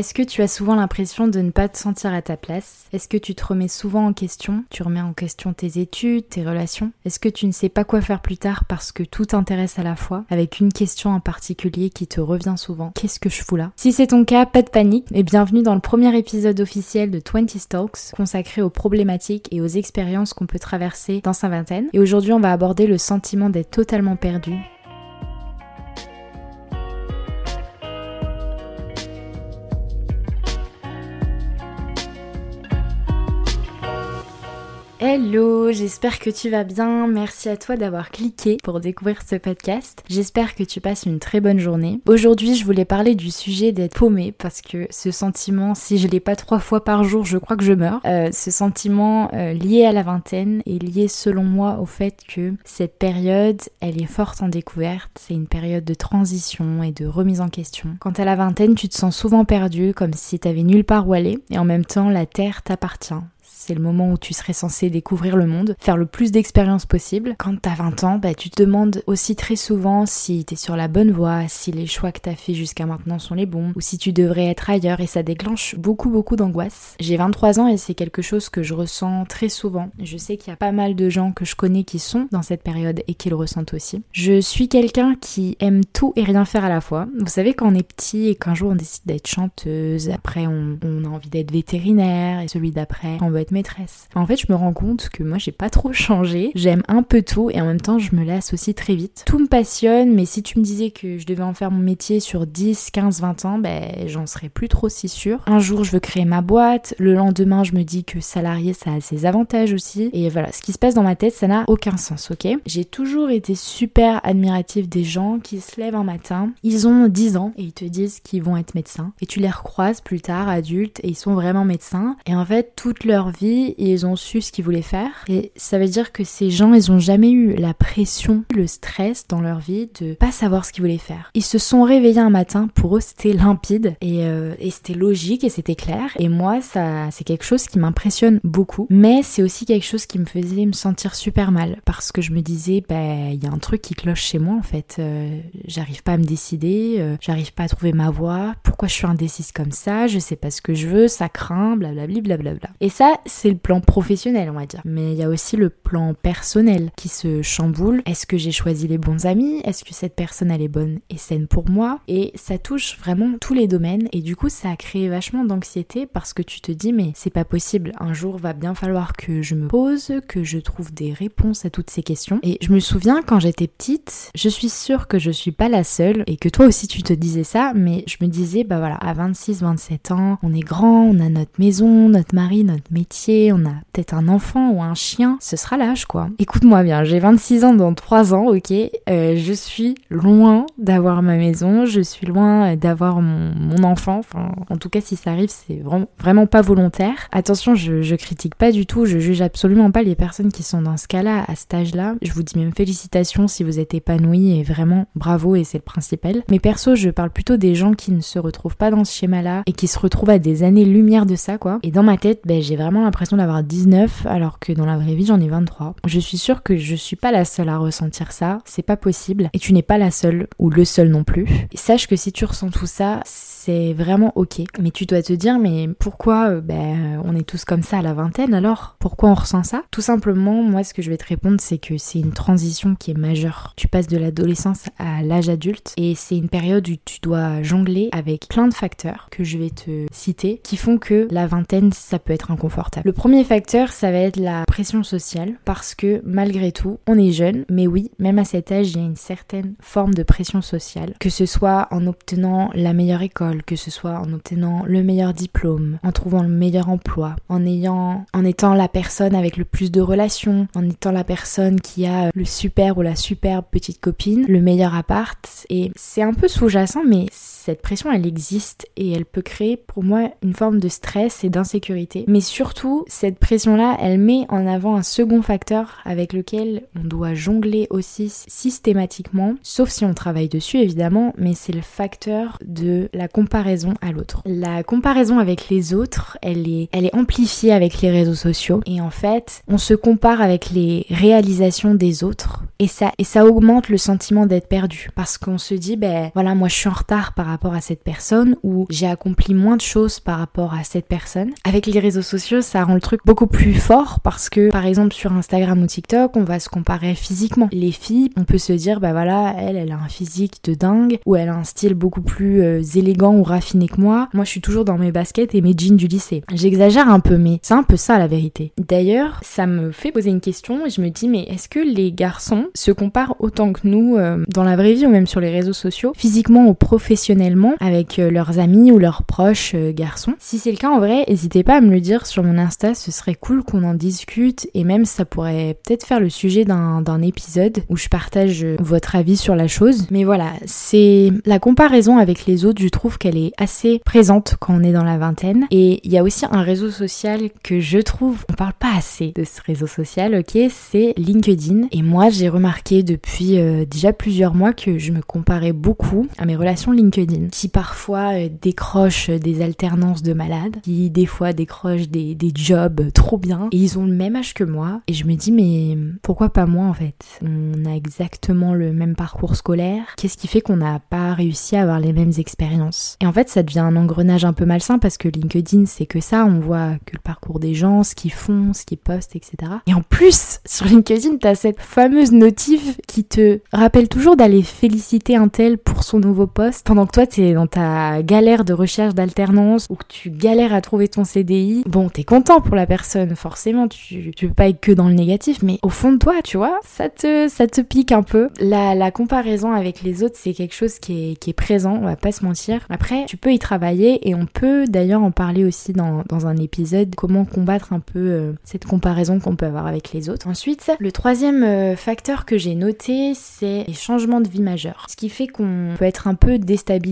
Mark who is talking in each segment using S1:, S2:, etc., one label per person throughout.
S1: Est-ce que tu as souvent l'impression de ne pas te sentir à ta place? Est-ce que tu te remets souvent en question? Tu remets en question tes études, tes relations? Est-ce que tu ne sais pas quoi faire plus tard parce que tout t'intéresse à la fois? Avec une question en particulier qui te revient souvent. Qu'est-ce que je fous là? Si c'est ton cas, pas de panique et bienvenue dans le premier épisode officiel de 20 Talks consacré aux problématiques et aux expériences qu'on peut traverser dans sa vingtaine. Et aujourd'hui, on va aborder le sentiment d'être totalement perdu Hello, j'espère que tu vas bien. Merci à toi d'avoir cliqué pour découvrir ce podcast. J'espère que tu passes une très bonne journée. Aujourd'hui, je voulais parler du sujet d'être paumé parce que ce sentiment, si je l'ai pas trois fois par jour, je crois que je meurs. Euh, ce sentiment euh, lié à la vingtaine est lié selon moi au fait que cette période, elle est forte en découverte. C'est une période de transition et de remise en question. Quant à la vingtaine, tu te sens souvent perdu, comme si t'avais nulle part où aller, et en même temps, la terre t'appartient c'est le moment où tu serais censé découvrir le monde, faire le plus d'expériences possible. Quand t'as 20 ans, bah, tu te demandes aussi très souvent si t'es sur la bonne voie, si les choix que t'as fait jusqu'à maintenant sont les bons, ou si tu devrais être ailleurs, et ça déclenche beaucoup beaucoup d'angoisse. J'ai 23 ans et c'est quelque chose que je ressens très souvent. Je sais qu'il y a pas mal de gens que je connais qui sont dans cette période et qui le ressentent aussi. Je suis quelqu'un qui aime tout et rien faire à la fois. Vous savez quand on est petit et qu'un jour on décide d'être chanteuse, après on, on a envie d'être vétérinaire, et celui d'après on veut être maîtresse. En fait, je me rends compte que moi, j'ai pas trop changé. J'aime un peu tout et en même temps, je me lasse aussi très vite. Tout me passionne, mais si tu me disais que je devais en faire mon métier sur 10, 15, 20 ans, ben, j'en serais plus trop si sûre. Un jour, je veux créer ma boîte. Le lendemain, je me dis que salarié, ça a ses avantages aussi. Et voilà, ce qui se passe dans ma tête, ça n'a aucun sens, ok? J'ai toujours été super admirative des gens qui se lèvent un matin, ils ont 10 ans et ils te disent qu'ils vont être médecins. Et tu les recroises plus tard, adultes, et ils sont vraiment médecins. Et en fait, toute leur vie, ils ont su ce qu'ils voulaient faire. Et ça veut dire que ces gens, ils ont jamais eu la pression, le stress dans leur vie de pas savoir ce qu'ils voulaient faire. Ils se sont réveillés un matin, pour eux c'était limpide et, euh, et c'était logique et c'était clair. Et moi, ça, c'est quelque chose qui m'impressionne beaucoup. Mais c'est aussi quelque chose qui me faisait me sentir super mal parce que je me disais, bah, il y a un truc qui cloche chez moi en fait. Euh, j'arrive pas à me décider, euh, j'arrive pas à trouver ma voie. Pourquoi je suis indécise comme ça? Je sais pas ce que je veux, ça craint, blablabla, blablabla. Et ça, c'est le plan professionnel, on va dire. Mais il y a aussi le plan personnel qui se chamboule. Est-ce que j'ai choisi les bons amis? Est-ce que cette personne elle est bonne et saine pour moi? Et ça touche vraiment tous les domaines et du coup ça a créé vachement d'anxiété parce que tu te dis mais c'est pas possible. Un jour va bien falloir que je me pose, que je trouve des réponses à toutes ces questions. Et je me souviens quand j'étais petite, je suis sûre que je suis pas la seule et que toi aussi tu te disais ça, mais je me disais bah voilà à 26, 27 ans, on est grand, on a notre maison, notre mari, notre métier on a peut-être un enfant ou un chien, ce sera l'âge quoi. Écoute-moi bien, j'ai 26 ans dans 3 ans, ok euh, Je suis loin d'avoir ma maison, je suis loin d'avoir mon, enfant, enfin en tout cas si ça arrive c'est vraiment, pas volontaire. Attention, je, je critique pas du tout, je juge absolument pas les personnes qui sont dans ce cas-là, à cet âge-là. Je vous dis même félicitations si vous êtes épanoui et vraiment bravo et c'est le principal. Mais perso, je parle plutôt des gens qui ne se retrouvent pas dans ce schéma-là et qui se retrouvent à des années-lumière de ça quoi. Et dans ma tête, ben, j'ai vraiment l'impression d'avoir 19 alors que dans la vraie vie j'en ai 23. Je suis sûre que je suis pas la seule à ressentir ça, c'est pas possible et tu n'es pas la seule ou le seul non plus. Sache que si tu ressens tout ça, c'est vraiment ok. Mais tu dois te dire mais pourquoi euh, ben, on est tous comme ça à la vingtaine alors? Pourquoi on ressent ça? Tout simplement, moi ce que je vais te répondre c'est que c'est une transition qui est majeure. Tu passes de l'adolescence à l'âge adulte et c'est une période où tu dois jongler avec plein de facteurs que je vais te citer qui font que la vingtaine ça peut être inconfortable. Le premier facteur, ça va être la pression sociale, parce que malgré tout, on est jeune, mais oui, même à cet âge, il y a une certaine forme de pression sociale, que ce soit en obtenant la meilleure école, que ce soit en obtenant le meilleur diplôme, en trouvant le meilleur emploi, en ayant, en étant la personne avec le plus de relations, en étant la personne qui a le super ou la superbe petite copine, le meilleur appart, et c'est un peu sous-jacent, mais cette pression, elle existe et elle peut créer pour moi une forme de stress et d'insécurité, mais surtout cette pression-là, elle met en avant un second facteur avec lequel on doit jongler aussi systématiquement, sauf si on travaille dessus évidemment, mais c'est le facteur de la comparaison à l'autre. La comparaison avec les autres, elle est, elle est amplifiée avec les réseaux sociaux et en fait, on se compare avec les réalisations des autres et ça, et ça augmente le sentiment d'être perdu parce qu'on se dit, ben voilà, moi je suis en retard par rapport à cette personne ou j'ai accompli moins de choses par rapport à cette personne. Avec les réseaux sociaux, ça rend le truc beaucoup plus fort parce que par exemple sur Instagram ou TikTok, on va se comparer physiquement. Les filles, on peut se dire, bah voilà, elle, elle a un physique de dingue ou elle a un style beaucoup plus euh, élégant ou raffiné que moi. Moi, je suis toujours dans mes baskets et mes jeans du lycée. J'exagère un peu, mais c'est un peu ça la vérité. D'ailleurs, ça me fait poser une question et je me dis, mais est-ce que les garçons se comparent autant que nous euh, dans la vraie vie ou même sur les réseaux sociaux, physiquement ou professionnellement, avec euh, leurs amis ou leurs proches garçons Si c'est le cas en vrai, n'hésitez pas à me le dire sur mon Insta, ce serait cool qu'on en discute et même ça pourrait peut-être faire le sujet d'un épisode où je partage votre avis sur la chose. Mais voilà, c'est la comparaison avec les autres, je trouve qu'elle est assez présente quand on est dans la vingtaine. Et il y a aussi un réseau social que je trouve, on parle pas assez de ce réseau social, ok, c'est LinkedIn. Et moi, j'ai remarqué depuis euh, déjà plusieurs mois que je me comparais beaucoup à mes relations LinkedIn, qui parfois euh, décrochent des alternances de malades, qui des fois décrochent des, des jobs trop bien, et ils ont le même âge que moi. Et je me dis, mais pourquoi pas moi en fait? On a exactement le même parcours scolaire. Qu'est-ce qui fait qu'on n'a pas réussi à avoir les mêmes expériences? Et en fait, ça devient un engrenage un peu malsain parce que LinkedIn, c'est que ça. On voit que le parcours des gens, ce qu'ils font, ce qu'ils postent, etc. Et en plus, sur LinkedIn, t'as cette fameuse notif qui te rappelle toujours d'aller féliciter un tel pour son nouveau poste pendant que toi, t'es dans ta galère de recherche d'alternance ou que tu galères à trouver ton CDI. Bon, t'es content pour la personne, forcément, tu, tu peux pas être que dans le négatif, mais au fond de toi, tu vois, ça te, ça te pique un peu. La, la comparaison avec les autres, c'est quelque chose qui est, qui est présent, on va pas se mentir. Après, tu peux y travailler et on peut d'ailleurs en parler aussi dans, dans un épisode, comment combattre un peu euh, cette comparaison qu'on peut avoir avec les autres. Ensuite, le troisième euh, facteur que j'ai noté, c'est les changements de vie majeurs. Ce qui fait qu'on peut être un peu déstabilisé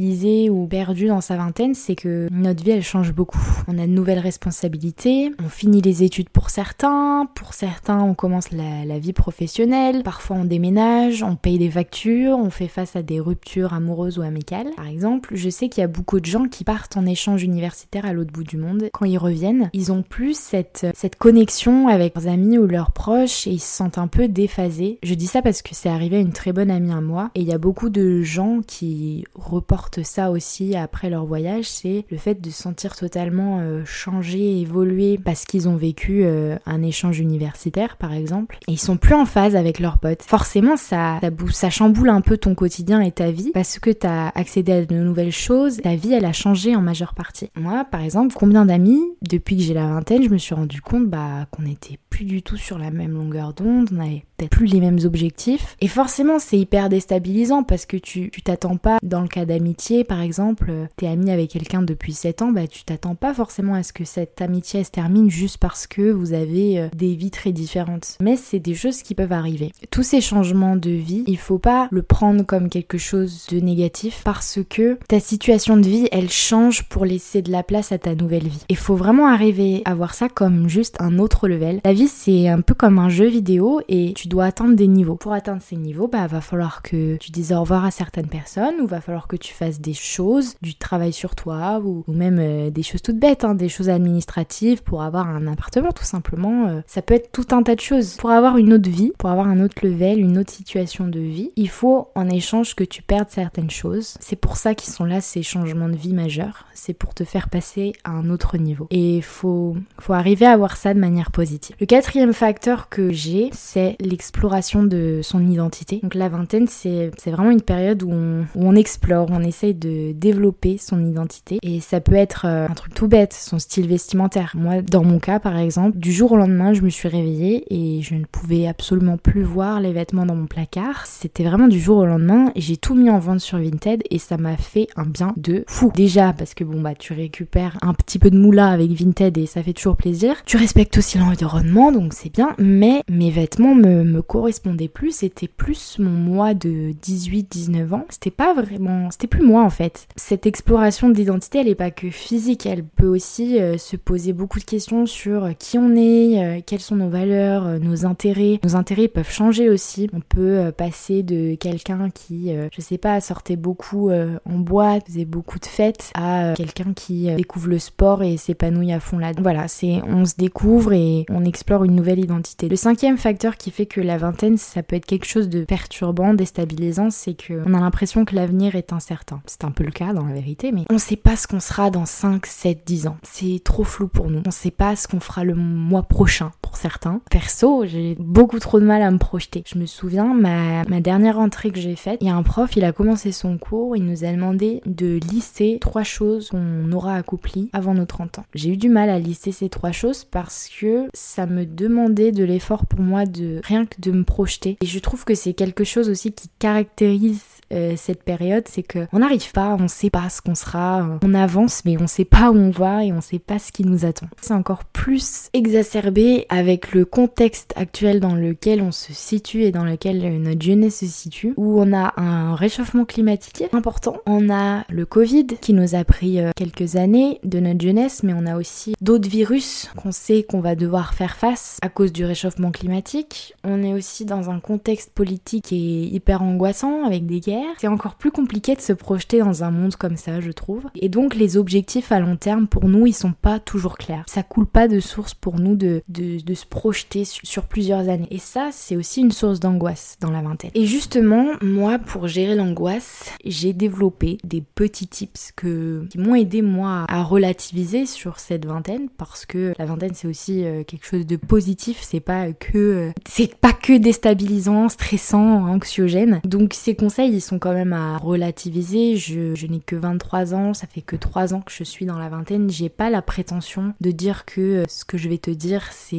S1: ou perdu dans sa vingtaine, c'est que notre vie, elle change beaucoup. On a de nouvelles responsabilités, on finit les études pour certains, pour certains, on commence la, vie professionnelle, parfois on déménage, on paye des factures, on fait face à des ruptures amoureuses ou amicales. Par exemple, je sais qu'il y a beaucoup de gens qui partent en échange universitaire à l'autre bout du monde. Quand ils reviennent, ils ont plus cette, cette connexion avec leurs amis ou leurs proches et ils se sentent un peu déphasés. Je dis ça parce que c'est arrivé à une très bonne amie à moi et il y a beaucoup de gens qui reportent ça aussi après leur voyage, c'est le fait de se sentir totalement euh, changé, évolué parce qu'ils ont vécu euh, un échange universitaire par exemple et ils sont plus en phase avec leurs potes. Forcément, ça, ça, ça chamboule un peu ton quotidien et ta vie parce que t'as accédé à de nouvelles choses, ta vie elle a changé en majeure partie. Moi, par exemple, combien d'amis depuis que j'ai la vingtaine, je me suis rendu compte bah qu'on était plus du tout sur la même longueur d'onde, on avait peut-être plus les mêmes objectifs et forcément c'est hyper déstabilisant parce que tu t'attends pas dans le cas d'amitié par exemple, t'es ami avec quelqu'un depuis 7 ans, bah tu t'attends pas forcément à ce que cette amitié se termine juste parce que vous avez euh, des vies très différentes. Mais c'est des choses qui peuvent arriver. Tous ces changements de vie, il faut pas le prendre comme quelque chose de négatif parce que ta situation de vie, elle change pour laisser de la place à ta nouvelle vie. Il faut vraiment arriver à voir ça comme juste un autre level. C'est un peu comme un jeu vidéo et tu dois atteindre des niveaux. Pour atteindre ces niveaux, bah va falloir que tu dises au revoir à certaines personnes ou va falloir que tu fasses des choses, du travail sur toi ou, même euh, des choses toutes bêtes, hein, des choses administratives pour avoir un appartement tout simplement. Euh, ça peut être tout un tas de choses. Pour avoir une autre vie, pour avoir un autre level, une autre situation de vie, il faut en échange que tu perdes certaines choses. C'est pour ça qu'ils sont là ces changements de vie majeurs. C'est pour te faire passer à un autre niveau. Et il faut, faut arriver à voir ça de manière positive. Quatrième facteur que j'ai, c'est l'exploration de son identité. Donc la vingtaine, c'est vraiment une période où on, où on explore, on essaye de développer son identité. Et ça peut être euh, un truc tout bête, son style vestimentaire. Moi, dans mon cas, par exemple, du jour au lendemain, je me suis réveillée et je ne pouvais absolument plus voir les vêtements dans mon placard. C'était vraiment du jour au lendemain et j'ai tout mis en vente sur Vinted et ça m'a fait un bien de fou. Déjà parce que bon bah tu récupères un petit peu de moula avec Vinted et ça fait toujours plaisir. Tu respectes aussi l'environnement donc c'est bien, mais mes vêtements me, me correspondaient plus, c'était plus mon moi de 18-19 ans, c'était pas vraiment, c'était plus moi en fait. Cette exploration d'identité, elle est pas que physique, elle peut aussi euh, se poser beaucoup de questions sur qui on est, euh, quelles sont nos valeurs, euh, nos intérêts. Nos intérêts peuvent changer aussi. On peut passer de quelqu'un qui, je sais pas, sortait beaucoup en boîte, faisait beaucoup de fêtes, à quelqu'un qui découvre le sport et s'épanouit à fond là. Voilà, c'est on se découvre et on explore une nouvelle identité. Le cinquième facteur qui fait que la vingtaine, ça peut être quelque chose de perturbant, déstabilisant, c'est que on a l'impression que l'avenir est incertain. C'est un peu le cas dans la vérité, mais on sait pas ce qu'on sera dans 5, 7, 10 ans. C'est trop flou pour nous. On sait pas ce qu'on fera le mois prochain pour certains. Perso, j'ai beaucoup trop de mal à me projeter. Je me souviens, ma, ma dernière entrée que j'ai faite, il y a un prof, il a commencé son cours, il nous a demandé de lister trois choses qu'on aura accomplies avant nos 30 ans. J'ai eu du mal à lister ces trois choses parce que ça me demandait de l'effort pour moi de rien que de me projeter. Et je trouve que c'est quelque chose aussi qui caractérise euh, cette période, c'est que on n'arrive pas, on sait pas ce qu'on sera, euh, on avance mais on sait pas où on va et on sait pas ce qui nous attend. C'est encore plus exacerbé avec le contexte actuel dans lequel on se situe et dans lequel euh, notre jeunesse se situe, où on a un réchauffement climatique important, on a le Covid qui nous a pris quelques années de notre jeunesse, mais on a aussi d'autres virus qu'on sait qu'on va devoir faire face à cause du réchauffement climatique. On est aussi dans un contexte politique qui est hyper angoissant avec des guerres c'est encore plus compliqué de se projeter dans un monde comme ça, je trouve. Et donc les objectifs à long terme, pour nous, ils sont pas toujours clairs. Ça coule pas de source pour nous de, de, se projeter sur, plusieurs années. Et ça, c'est aussi une source d'angoisse dans la vingtaine. Et justement, moi, pour gérer l'angoisse, j'ai développé des petits tips que, qui m'ont aidé, moi, à relativiser sur cette vingtaine, parce que la vingtaine, c'est aussi euh, quelque chose de positif, c'est pas que, euh, c'est pas que déstabilisant, stressant, anxiogène. Donc ces conseils, ils sont quand même à relativiser. Je, je n'ai que 23 ans, ça fait que 3 ans que je suis dans la vingtaine. J'ai pas la prétention de dire que euh, ce que je vais te dire, c'est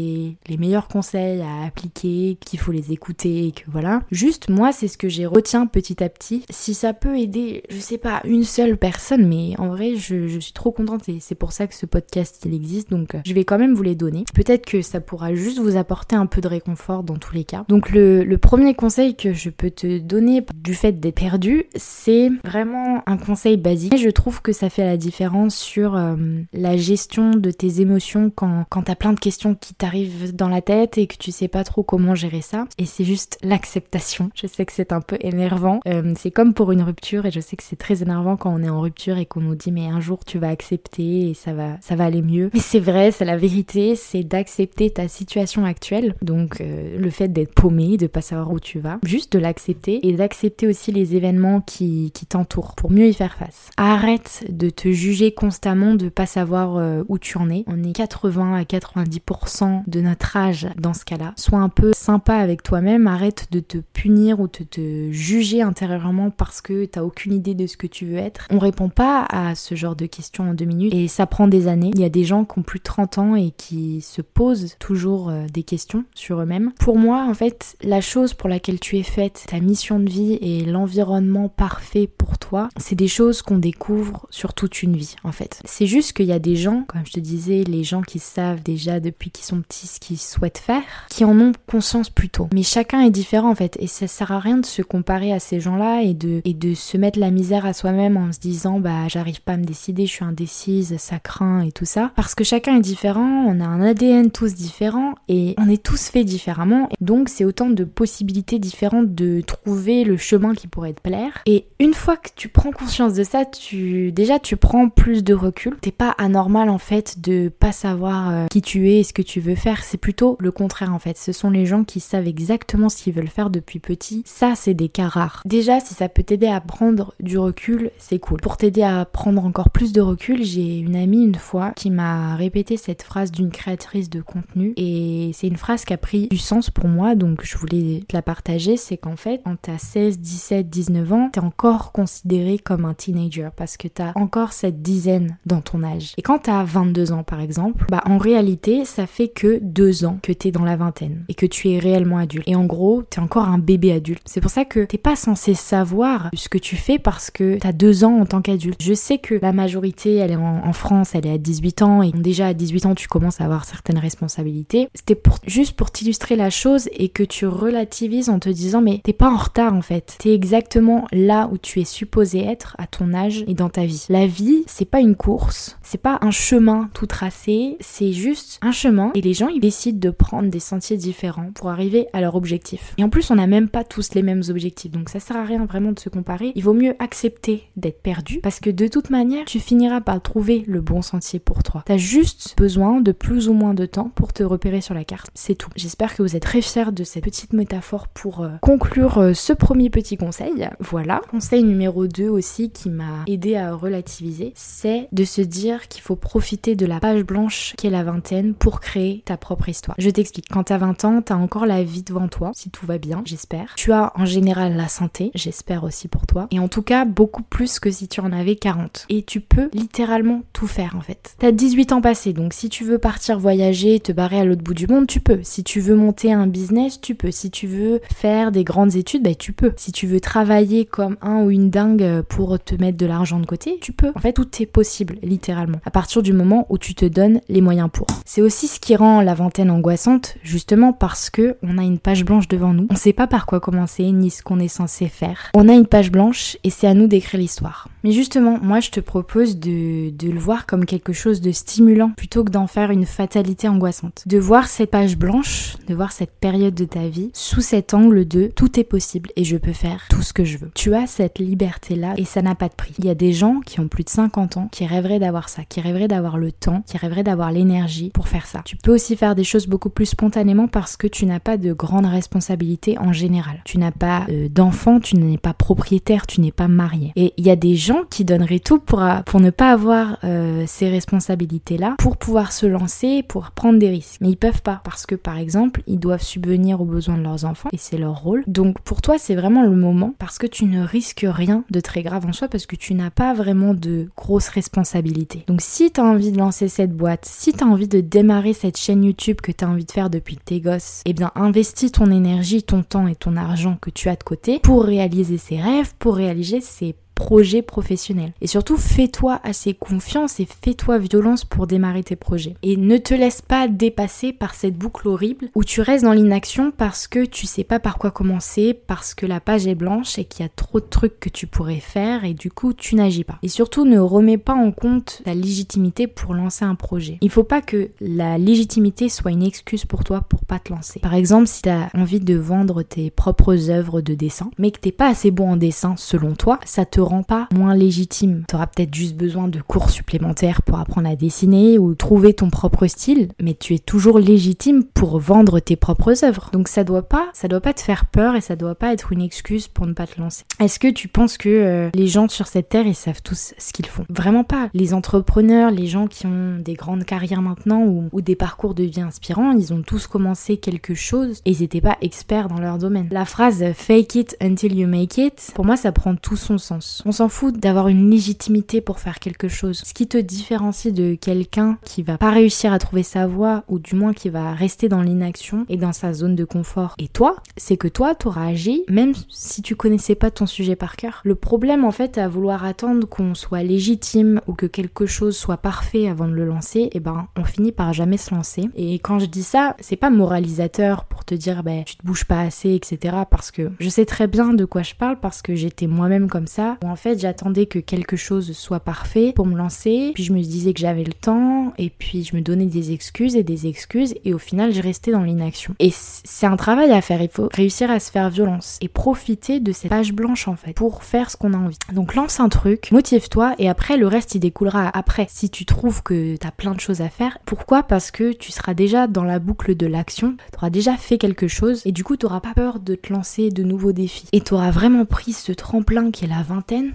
S1: les meilleurs conseils à appliquer, qu'il faut les écouter et que voilà. Juste, moi, c'est ce que j'ai retiens petit à petit. Si ça peut aider, je sais pas, une seule personne, mais en vrai, je, suis trop contente et c'est pour ça que ce podcast, il existe. Donc, euh, je vais quand même vous les donner. Peut-être que ça pourra juste vous apporter un peu de réconfort dans tous les cas. Donc, le, premier conseil que je peux te donner du fait d'être perdu, c'est vraiment un conseil basique. Je trouve que ça fait la différence sur euh, la gestion de tes émotions quand, quand t'as plein de questions qui t'arrivent dans la tête et que tu sais pas trop comment gérer ça. Et c'est juste l'acceptation. Je sais que c'est un peu énervant. Euh, c'est comme pour une rupture et je sais que c'est très énervant quand on est en rupture et qu'on nous dit mais un jour tu vas accepter et ça va, ça va aller mieux. Mais c'est vrai, c'est la vérité, c'est d'accepter ta situation actuelle. Donc euh, le fait d'être paumé, de pas savoir où tu vas, juste de l'accepter et d'accepter aussi les événements qui, qui t'entourent pour mieux y faire face. Arrête de te juger constamment, de pas savoir euh, où tu en es. On est 80 à 90% de notre âge dans ce cas-là. Sois un peu sympa avec toi-même, arrête de te punir ou de te juger intérieurement parce que t'as aucune idée de ce que tu veux être. On répond pas à ce genre de questions en deux minutes et ça prend des années. Il y a des gens qui ont plus de 30 ans et qui se posent toujours euh, des questions sur eux-mêmes. Pour moi, en fait, la chose pour laquelle tu es faite, ta mission de vie et l'environnement environnement parfait pour c'est des choses qu'on découvre sur toute une vie en fait. C'est juste qu'il y a des gens, comme je te disais, les gens qui savent déjà depuis qu'ils sont petits ce qu'ils souhaitent faire, qui en ont conscience plus tôt. Mais chacun est différent en fait et ça sert à rien de se comparer à ces gens-là et de, et de se mettre la misère à soi-même en se disant bah j'arrive pas à me décider, je suis indécise, ça craint et tout ça. Parce que chacun est différent, on a un ADN tous différent et on est tous faits différemment. Donc c'est autant de possibilités différentes de trouver le chemin qui pourrait te plaire. Et une fois que tu prends conscience de ça, tu déjà tu prends plus de recul. T'es pas anormal en fait de pas savoir euh, qui tu es et ce que tu veux faire. C'est plutôt le contraire en fait. Ce sont les gens qui savent exactement ce qu'ils veulent faire depuis petit. Ça, c'est des cas rares. Déjà, si ça peut t'aider à prendre du recul, c'est cool. Pour t'aider à prendre encore plus de recul, j'ai une amie une fois qui m'a répété cette phrase d'une créatrice de contenu et c'est une phrase qui a pris du sens pour moi donc je voulais te la partager. C'est qu'en fait, quand t'as 16, 17, 19 ans, t'es encore considéré comme un teenager parce que t'as encore cette dizaine dans ton âge. Et quand t'as 22 ans par exemple, bah en réalité ça fait que deux ans que t'es dans la vingtaine et que tu es réellement adulte. Et en gros, t'es encore un bébé adulte. C'est pour ça que t'es pas censé savoir ce que tu fais parce que t'as deux ans en tant qu'adulte. Je sais que la majorité, elle est en, France, elle est à 18 ans et déjà à 18 ans, tu commences à avoir certaines responsabilités. C'était juste pour t'illustrer la chose et que tu relativises en te disant mais t'es pas en retard en fait. T'es exactement là où tu es supposé être à ton âge et dans ta vie. La vie, c'est pas une course, c'est pas un chemin tout tracé, c'est juste un chemin et les gens ils décident de prendre des sentiers différents pour arriver à leur objectif. Et en plus, on n'a même pas tous les mêmes objectifs, donc ça sert à rien vraiment de se comparer. Il vaut mieux accepter d'être perdu parce que de toute manière, tu finiras par trouver le bon sentier pour toi. T'as juste besoin de plus ou moins de temps pour te repérer sur la carte. C'est tout. J'espère que vous êtes très fiers de cette petite métaphore pour euh, conclure euh, ce premier petit conseil. Voilà. Conseil numéro 2 aussi qui m'a aidé à relativiser, c'est de se dire qu'il faut profiter de la page blanche qui est la vingtaine pour créer ta propre histoire. Je t'explique. Quand t'as 20 ans, t'as encore la vie devant toi, si tout va bien, j'espère. Tu as en général la santé, j'espère aussi pour toi. Et en tout cas, beaucoup plus que si tu en avais 40. Et tu peux littéralement tout faire en fait. T'as 18 ans passés, donc si tu veux partir voyager, te barrer à l'autre bout du monde, tu peux. Si tu veux monter un business, tu peux. Si tu veux faire des grandes études, bah tu peux. Si tu veux travailler comme un ou une dingue pour te mettre de l'argent de côté, tu peux. En fait, tout est possible, littéralement. À partir du moment où tu te donnes les moyens pour. C'est aussi ce qui rend la vingtaine angoissante, justement parce que on a une page blanche devant nous. On sait pas par quoi commencer, ni ce qu'on est censé faire. On a une page blanche et c'est à nous d'écrire l'histoire. Mais justement, moi je te propose de, de le voir comme quelque chose de stimulant plutôt que d'en faire une fatalité angoissante. De voir cette page blanche, de voir cette période de ta vie sous cet angle de tout est possible et je peux faire tout ce que je veux. Tu as cette liberté là et ça n'a pas de prix. Il y a des gens qui ont plus de 50 ans qui rêveraient d'avoir ça, qui rêveraient d'avoir le temps, qui rêveraient d'avoir l'énergie pour faire ça. Tu peux aussi faire des choses beaucoup plus spontanément parce que tu n'as pas de grandes responsabilités en général. Tu n'as pas euh, d'enfants, tu n'es pas propriétaire, tu n'es pas marié. Et il y a des gens qui donneraient tout pour, euh, pour ne pas avoir euh, ces responsabilités-là, pour pouvoir se lancer, pour prendre des risques. Mais ils peuvent pas parce que par exemple, ils doivent subvenir aux besoins de leurs enfants et c'est leur rôle. Donc pour toi, c'est vraiment le moment parce que tu ne risques rien de très grave en soi parce que tu n'as pas vraiment de grosses responsabilités. Donc si tu as envie de lancer cette boîte, si tu as envie de démarrer cette chaîne YouTube que tu as envie de faire depuis t'es gosse, eh bien investis ton énergie, ton temps et ton argent que tu as de côté pour réaliser ces rêves, pour réaliser ces projet professionnel. Et surtout, fais-toi assez confiance et fais-toi violence pour démarrer tes projets. Et ne te laisse pas dépasser par cette boucle horrible où tu restes dans l'inaction parce que tu sais pas par quoi commencer, parce que la page est blanche et qu'il y a trop de trucs que tu pourrais faire et du coup tu n'agis pas. Et surtout, ne remets pas en compte ta légitimité pour lancer un projet. Il faut pas que la légitimité soit une excuse pour toi pour pas te lancer. Par exemple, si tu as envie de vendre tes propres œuvres de dessin, mais que t'es pas assez bon en dessin selon toi, ça te pas moins légitime. Tu auras peut-être juste besoin de cours supplémentaires pour apprendre à dessiner ou trouver ton propre style, mais tu es toujours légitime pour vendre tes propres œuvres. Donc ça doit pas, ça doit pas te faire peur et ça doit pas être une excuse pour ne pas te lancer. Est-ce que tu penses que euh, les gens sur cette terre ils savent tous ce qu'ils font? Vraiment pas. Les entrepreneurs, les gens qui ont des grandes carrières maintenant ou des parcours de vie inspirants, ils ont tous commencé quelque chose et ils n'étaient pas experts dans leur domaine. La phrase fake it until you make it, pour moi ça prend tout son sens. On s'en fout d'avoir une légitimité pour faire quelque chose. Ce qui te différencie de quelqu'un qui va pas réussir à trouver sa voie ou du moins qui va rester dans l'inaction et dans sa zone de confort. Et toi, c'est que toi, t'auras agi même si tu connaissais pas ton sujet par cœur. Le problème en fait à vouloir attendre qu'on soit légitime ou que quelque chose soit parfait avant de le lancer, eh ben on finit par jamais se lancer. Et quand je dis ça, c'est pas moralisateur pour te dire ben tu te bouges pas assez, etc. Parce que je sais très bien de quoi je parle parce que j'étais moi-même comme ça en fait j'attendais que quelque chose soit parfait pour me lancer, puis je me disais que j'avais le temps, et puis je me donnais des excuses et des excuses, et au final je restais dans l'inaction. Et c'est un travail à faire, il faut réussir à se faire violence et profiter de cette page blanche en fait pour faire ce qu'on a envie. Donc lance un truc, motive-toi, et après le reste il découlera après. Si tu trouves que t'as plein de choses à faire, pourquoi? Parce que tu seras déjà dans la boucle de l'action, tu auras déjà fait quelque chose, et du coup tu n'auras pas peur de te lancer de nouveaux défis. Et tu auras vraiment pris ce tremplin qui est la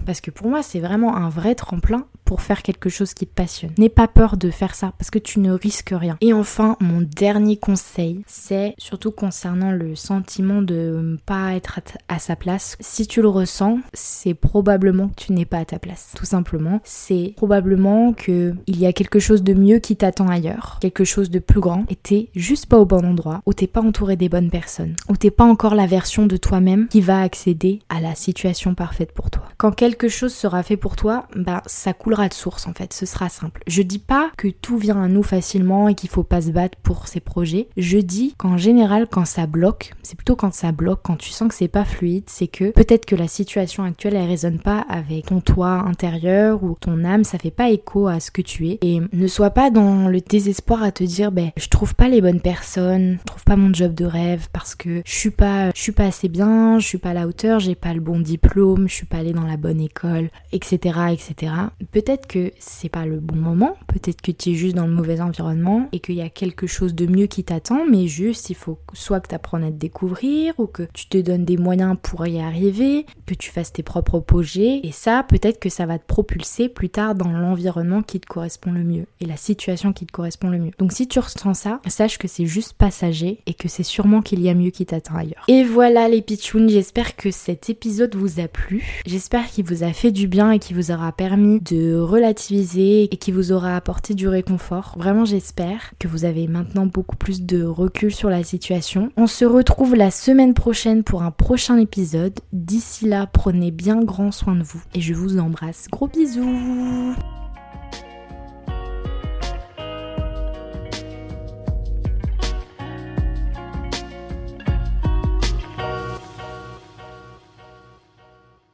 S1: parce que pour moi c'est vraiment un vrai tremplin pour faire quelque chose qui te passionne. N'aie pas peur de faire ça parce que tu ne risques rien. Et enfin, mon dernier conseil, c'est surtout concernant le sentiment de ne pas être à sa place. Si tu le ressens, c'est probablement que tu n'es pas à ta place. Tout simplement, c'est probablement que il y a quelque chose de mieux qui t'attend ailleurs, quelque chose de plus grand et t'es juste pas au bon endroit, ou t'es pas entouré des bonnes personnes, ou t'es pas encore la version de toi-même qui va accéder à la situation parfaite pour toi. Quelque chose sera fait pour toi, bah ça coulera de source en fait, ce sera simple. Je dis pas que tout vient à nous facilement et qu'il faut pas se battre pour ces projets. Je dis qu'en général quand ça bloque, c'est plutôt quand ça bloque, quand tu sens que c'est pas fluide, c'est que peut-être que la situation actuelle elle résonne pas avec ton toi intérieur ou ton âme, ça fait pas écho à ce que tu es et ne sois pas dans le désespoir à te dire ben je trouve pas les bonnes personnes, je trouve pas mon job de rêve parce que je suis pas je suis pas assez bien, je suis pas à la hauteur, j'ai pas le bon diplôme, je suis pas allée dans la bonne école, etc. etc. Peut-être que c'est pas le bon moment, peut-être que tu es juste dans le mauvais environnement et qu'il y a quelque chose de mieux qui t'attend, mais juste il faut soit que tu apprennes à te découvrir ou que tu te donnes des moyens pour y arriver, que tu fasses tes propres projets et ça peut-être que ça va te propulser plus tard dans l'environnement qui te correspond le mieux et la situation qui te correspond le mieux. Donc si tu ressens ça, sache que c'est juste passager et que c'est sûrement qu'il y a mieux qui t'attend ailleurs. Et voilà les pitchouns, j'espère que cet épisode vous a plu. Qu'il vous a fait du bien et qu'il vous aura permis de relativiser et qui vous aura apporté du réconfort. Vraiment j'espère que vous avez maintenant beaucoup plus de recul sur la situation. On se retrouve la semaine prochaine pour un prochain épisode. D'ici là, prenez bien grand soin de vous et je vous embrasse. Gros bisous